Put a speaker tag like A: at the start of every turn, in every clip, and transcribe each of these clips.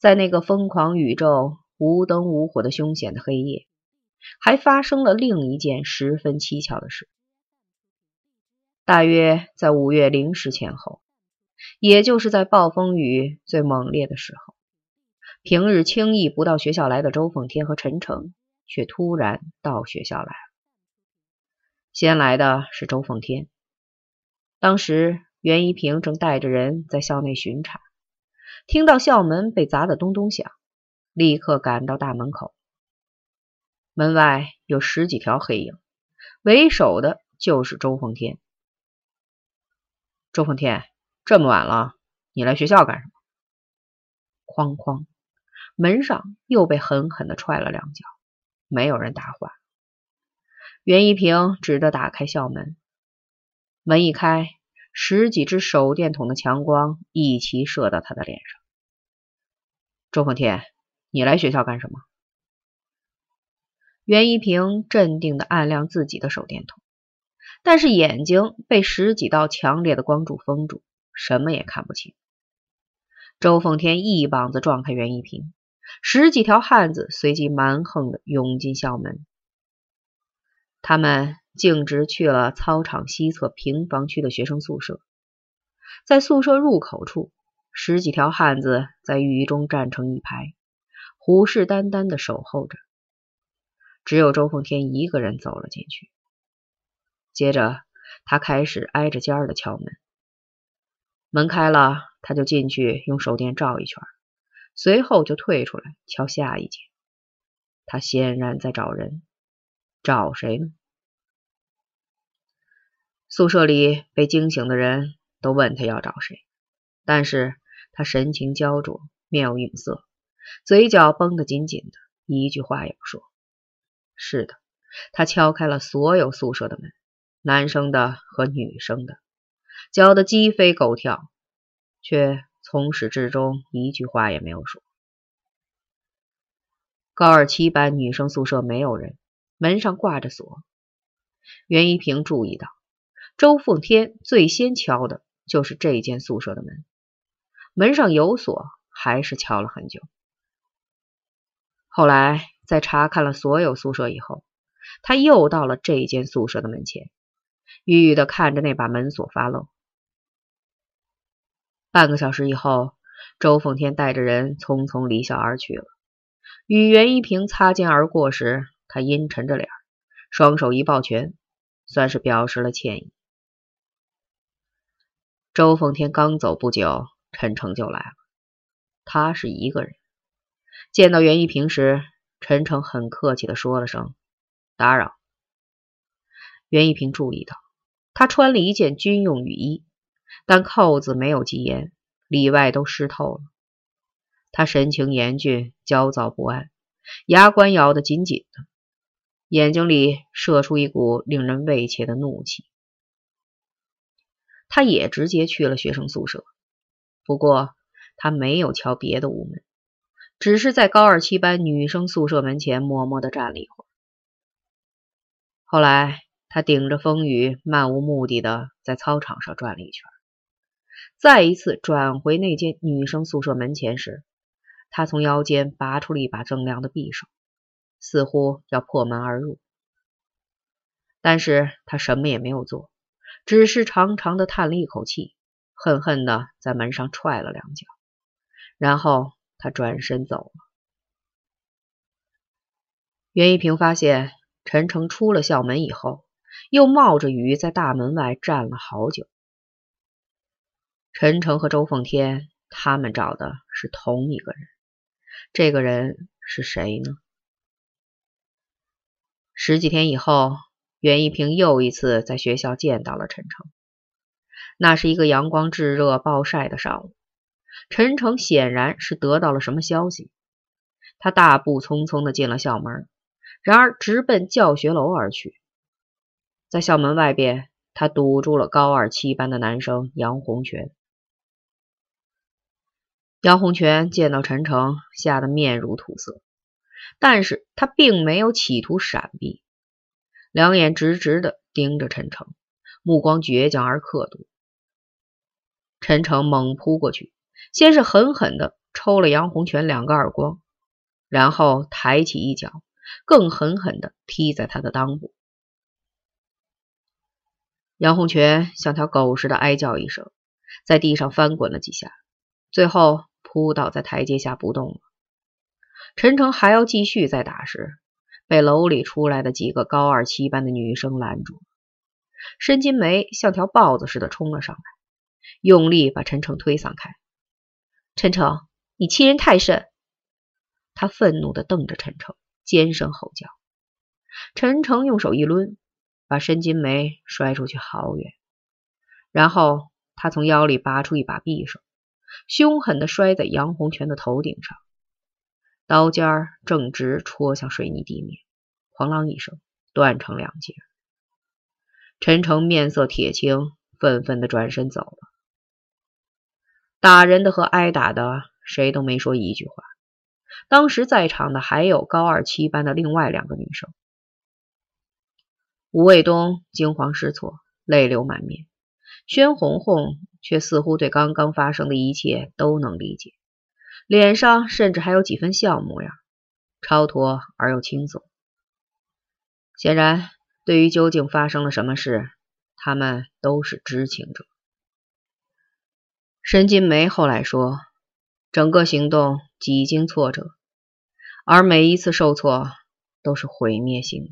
A: 在那个疯狂宇宙、无灯无火的凶险的黑夜，还发生了另一件十分蹊跷的事。大约在五月零时前后，也就是在暴风雨最猛烈的时候，平日轻易不到学校来的周凤天和陈诚，却突然到学校来了。先来的是周凤天，当时袁一平正带着人在校内巡查。听到校门被砸得咚咚响，立刻赶到大门口。门外有十几条黑影，为首的就是周凤天。周凤天，这么晚了，你来学校干什么？哐哐，门上又被狠狠的踹了两脚，没有人答话。袁一平只得打开校门，门一开，十几只手电筒的强光一齐射到他的脸上。周凤天，你来学校干什么？袁一平镇定的按亮自己的手电筒，但是眼睛被十几道强烈的光柱封住，什么也看不清。周凤天一膀子撞开袁一平，十几条汉子随即蛮横的涌进校门。他们径直去了操场西侧平房区的学生宿舍，在宿舍入口处。十几条汉子在雨中站成一排，虎视眈眈的守候着。只有周凤天一个人走了进去。接着，他开始挨着尖儿的敲门。门开了，他就进去用手电照一圈，随后就退出来敲下一间。他显然在找人，找谁呢？宿舍里被惊醒的人都问他要找谁，但是。他神情焦灼，面有愠色，嘴角绷得紧紧的，一句话也不说。是的，他敲开了所有宿舍的门，男生的和女生的，叫得鸡飞狗跳，却从始至终一句话也没有说。高二七班女生宿舍没有人，门上挂着锁。袁一平注意到，周凤天最先敲的就是这间宿舍的门。门上有锁，还是敲了很久。后来在查看了所有宿舍以后，他又到了这间宿舍的门前，郁郁的看着那把门锁发愣。半个小时以后，周凤天带着人匆匆离校而去了。与袁一平擦肩而过时，他阴沉着脸，双手一抱拳，算是表示了歉意。周凤天刚走不久。陈诚就来了，他是一个人。见到袁一平时，陈诚很客气的说了声“打扰”。袁一平注意到，他穿了一件军用雨衣，但扣子没有系严，里外都湿透了。他神情严峻，焦躁不安，牙关咬得紧紧的，眼睛里射出一股令人畏怯的怒气。他也直接去了学生宿舍。不过，他没有敲别的屋门，只是在高二七班女生宿舍门前默默的站了一会儿。后来，他顶着风雨，漫无目的的在操场上转了一圈。再一次转回那间女生宿舍门前时，他从腰间拔出了一把锃亮的匕首，似乎要破门而入。但是他什么也没有做，只是长长的叹了一口气。恨恨的在门上踹了两脚，然后他转身走了。袁一平发现陈诚出了校门以后，又冒着雨在大门外站了好久。陈诚和周凤天他们找的是同一个人，这个人是谁呢？十几天以后，袁一平又一次在学校见到了陈诚。那是一个阳光炙热、暴晒的上午，陈诚显然是得到了什么消息，他大步匆匆的进了校门，然而直奔教学楼而去。在校门外边，他堵住了高二七班的男生杨洪全。杨洪全见到陈诚，吓得面如土色，但是他并没有企图闪避，两眼直直的盯着陈诚，目光倔强而刻毒。陈诚猛扑过去，先是狠狠的抽了杨洪全两个耳光，然后抬起一脚，更狠狠地踢在他的裆部。杨洪全像条狗似的哀叫一声，在地上翻滚了几下，最后扑倒在台阶下不动了。陈诚还要继续再打时，被楼里出来的几个高二七班的女生拦住。申金梅像条豹子似的冲了上来，用力把陈诚推搡开。陈诚，你欺人太甚！他愤怒地瞪着陈诚，尖声吼叫。陈诚用手一抡。把申金梅摔出去好远，然后他从腰里拔出一把匕首，凶狠地摔在杨洪全的头顶上，刀尖正直戳向水泥地面，哐啷一声，断成两截。陈诚面色铁青，愤愤地转身走了。打人的和挨打的谁都没说一句话。当时在场的还有高二七班的另外两个女生。吴卫东惊慌失措，泪流满面；宣红红却似乎对刚刚发生的一切都能理解，脸上甚至还有几分笑模样，超脱而又轻松。显然，对于究竟发生了什么事，他们都是知情者。申金梅后来说，整个行动几经挫折，而每一次受挫都是毁灭性的。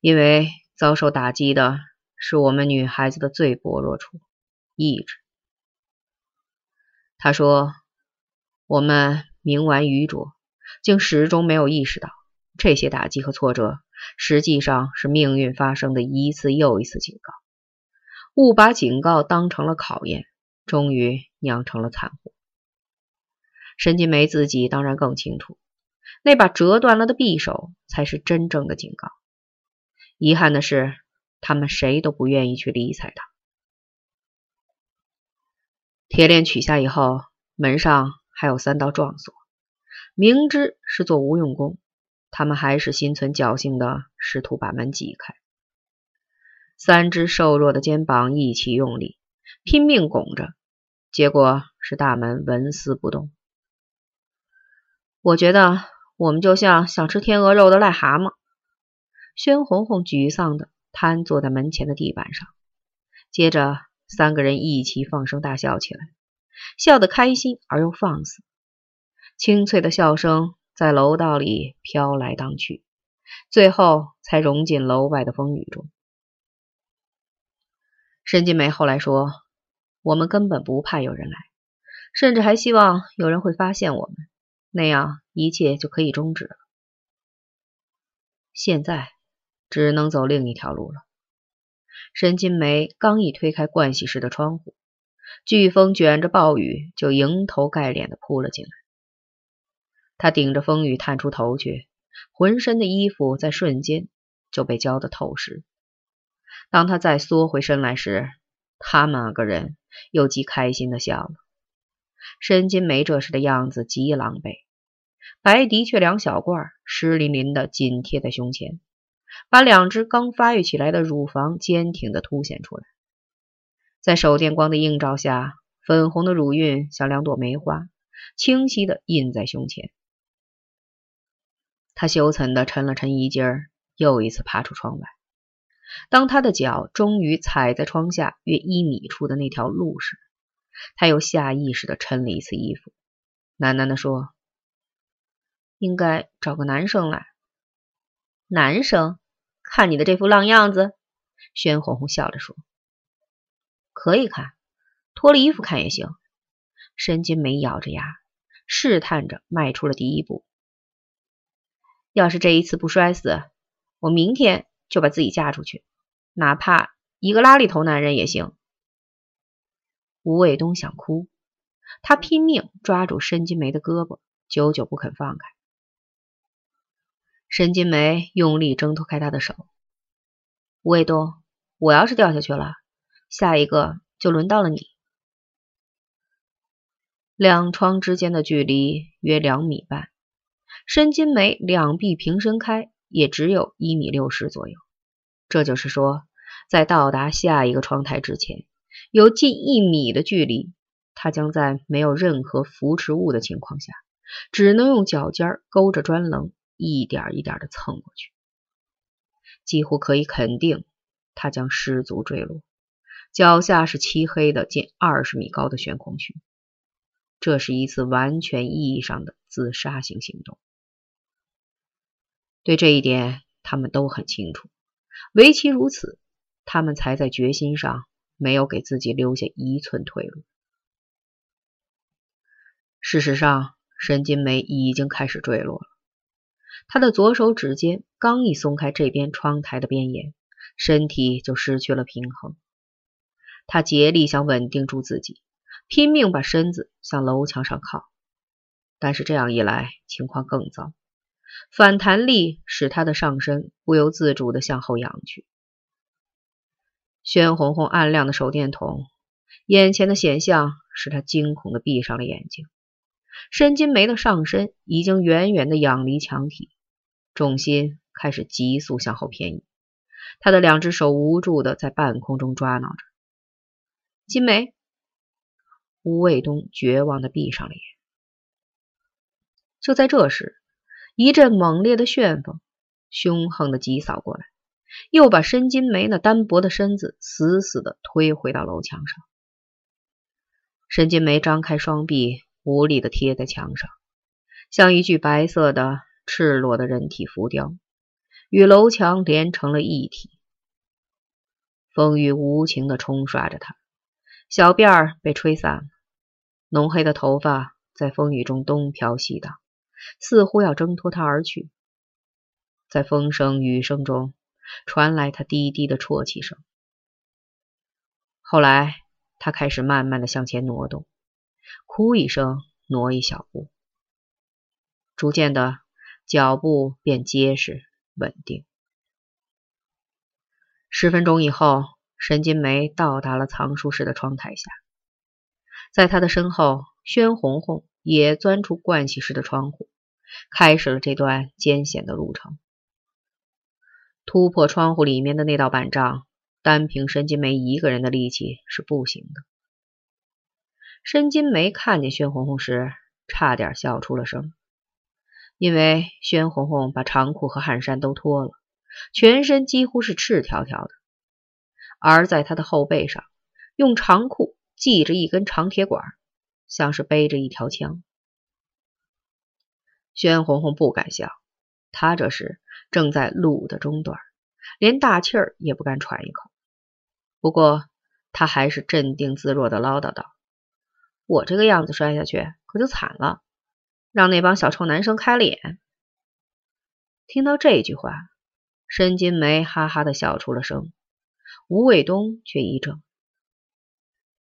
A: 因为遭受打击的是我们女孩子的最薄弱处——意志。他说：“我们冥顽愚拙，竟始终没有意识到，这些打击和挫折实际上是命运发生的一次又一次警告。误把警告当成了考验，终于酿成了惨祸。”沈金梅自己当然更清楚，那把折断了的匕首才是真正的警告。遗憾的是，他们谁都不愿意去理睬他。铁链取下以后，门上还有三道撞锁，明知是做无用功，他们还是心存侥幸的试图把门挤开。三只瘦弱的肩膀一起用力，拼命拱着，结果是大门纹丝不动。我觉得我们就像想吃天鹅肉的癞蛤蟆。宣红红沮丧地瘫坐在门前的地板上，接着三个人一起放声大笑起来，笑得开心而又放肆。清脆的笑声在楼道里飘来荡去，最后才融进楼外的风雨中。申金梅后来说：“我们根本不怕有人来，甚至还希望有人会发现我们，那样一切就可以终止了。”现在。只能走另一条路了。沈金梅刚一推开盥洗室的窗户，飓风卷着暴雨就迎头盖脸的扑了进来。她顶着风雨探出头去，浑身的衣服在瞬间就被浇得透湿。当她再缩回身来时，他们两个人又极开心的笑了。申金梅这时的样子极狼狈，白的确两小罐湿淋淋的紧贴在胸前。把两只刚发育起来的乳房坚挺的凸显出来，在手电光的映照下，粉红的乳晕像两朵梅花，清晰的印在胸前。他羞惭的沉了沉衣襟儿，又一次爬出窗外。当他的脚终于踩在窗下约一米处的那条路时，他又下意识的抻了一次衣服，喃喃的说：“应该找个男生来。”男生。看你的这副浪样子，宣红红笑着说：“可以看，脱了衣服看也行。”申金梅咬着牙，试探着迈出了第一步。要是这一次不摔死，我明天就把自己嫁出去，哪怕一个拉里头男人也行。吴卫东想哭，他拼命抓住申金梅的胳膊，久久不肯放开。申金梅用力挣脱开他的手。吴卫东，我要是掉下去了，下一个就轮到了你。两窗之间的距离约两米半，申金梅两臂平伸开，也只有一米六十左右。这就是说，在到达下一个窗台之前，有近一米的距离他将在没有任何扶持物的情况下，只能用脚尖勾着砖棱，一点一点的蹭过去。几乎可以肯定，他将失足坠落，脚下是漆黑的近二十米高的悬空区。这是一次完全意义上的自杀性行动。对这一点，他们都很清楚。唯其如此，他们才在决心上没有给自己留下一寸退路。事实上，沈金梅已经开始坠落了。他的左手指尖刚一松开这边窗台的边沿，身体就失去了平衡。他竭力想稳定住自己，拼命把身子向楼墙上靠，但是这样一来，情况更糟。反弹力使他的上身不由自主地向后仰去。鲜红红暗亮的手电筒，眼前的显象使他惊恐地闭上了眼睛。申金梅的上身已经远远的仰离墙体，重心开始急速向后偏移。他的两只手无助的在半空中抓挠着。金梅，吴卫东绝望的闭上了眼。就在这时，一阵猛烈的旋风凶横的疾扫过来，又把申金梅那单薄的身子死死的推回到楼墙上。申金梅张开双臂。无力的贴在墙上，像一具白色的、赤裸的人体浮雕，与楼墙连成了一体。风雨无情的冲刷着他，小辫儿被吹散了，浓黑的头发在风雨中东飘西荡，似乎要挣脱他而去。在风声雨声中，传来他低低的啜泣声。后来，他开始慢慢的向前挪动。哭一声，挪一小步，逐渐的脚步变结实稳定。十分钟以后，沈金梅到达了藏书室的窗台下，在他的身后，宣红红也钻出盥洗室的窗户，开始了这段艰险的路程。突破窗户里面的那道板障，单凭申金梅一个人的力气是不行的。申金梅看见宣红红时，差点笑出了声，因为宣红红把长裤和汗衫都脱了，全身几乎是赤条条的，而在她的后背上，用长裤系着一根长铁管，像是背着一条枪。宣红红不敢笑，她这时正在路的中段，连大气儿也不敢喘一口。不过，她还是镇定自若的唠叨道。我这个样子摔下去可就惨了，让那帮小臭男生开了眼。听到这句话，申金梅哈哈的笑出了声，吴卫东却一怔：“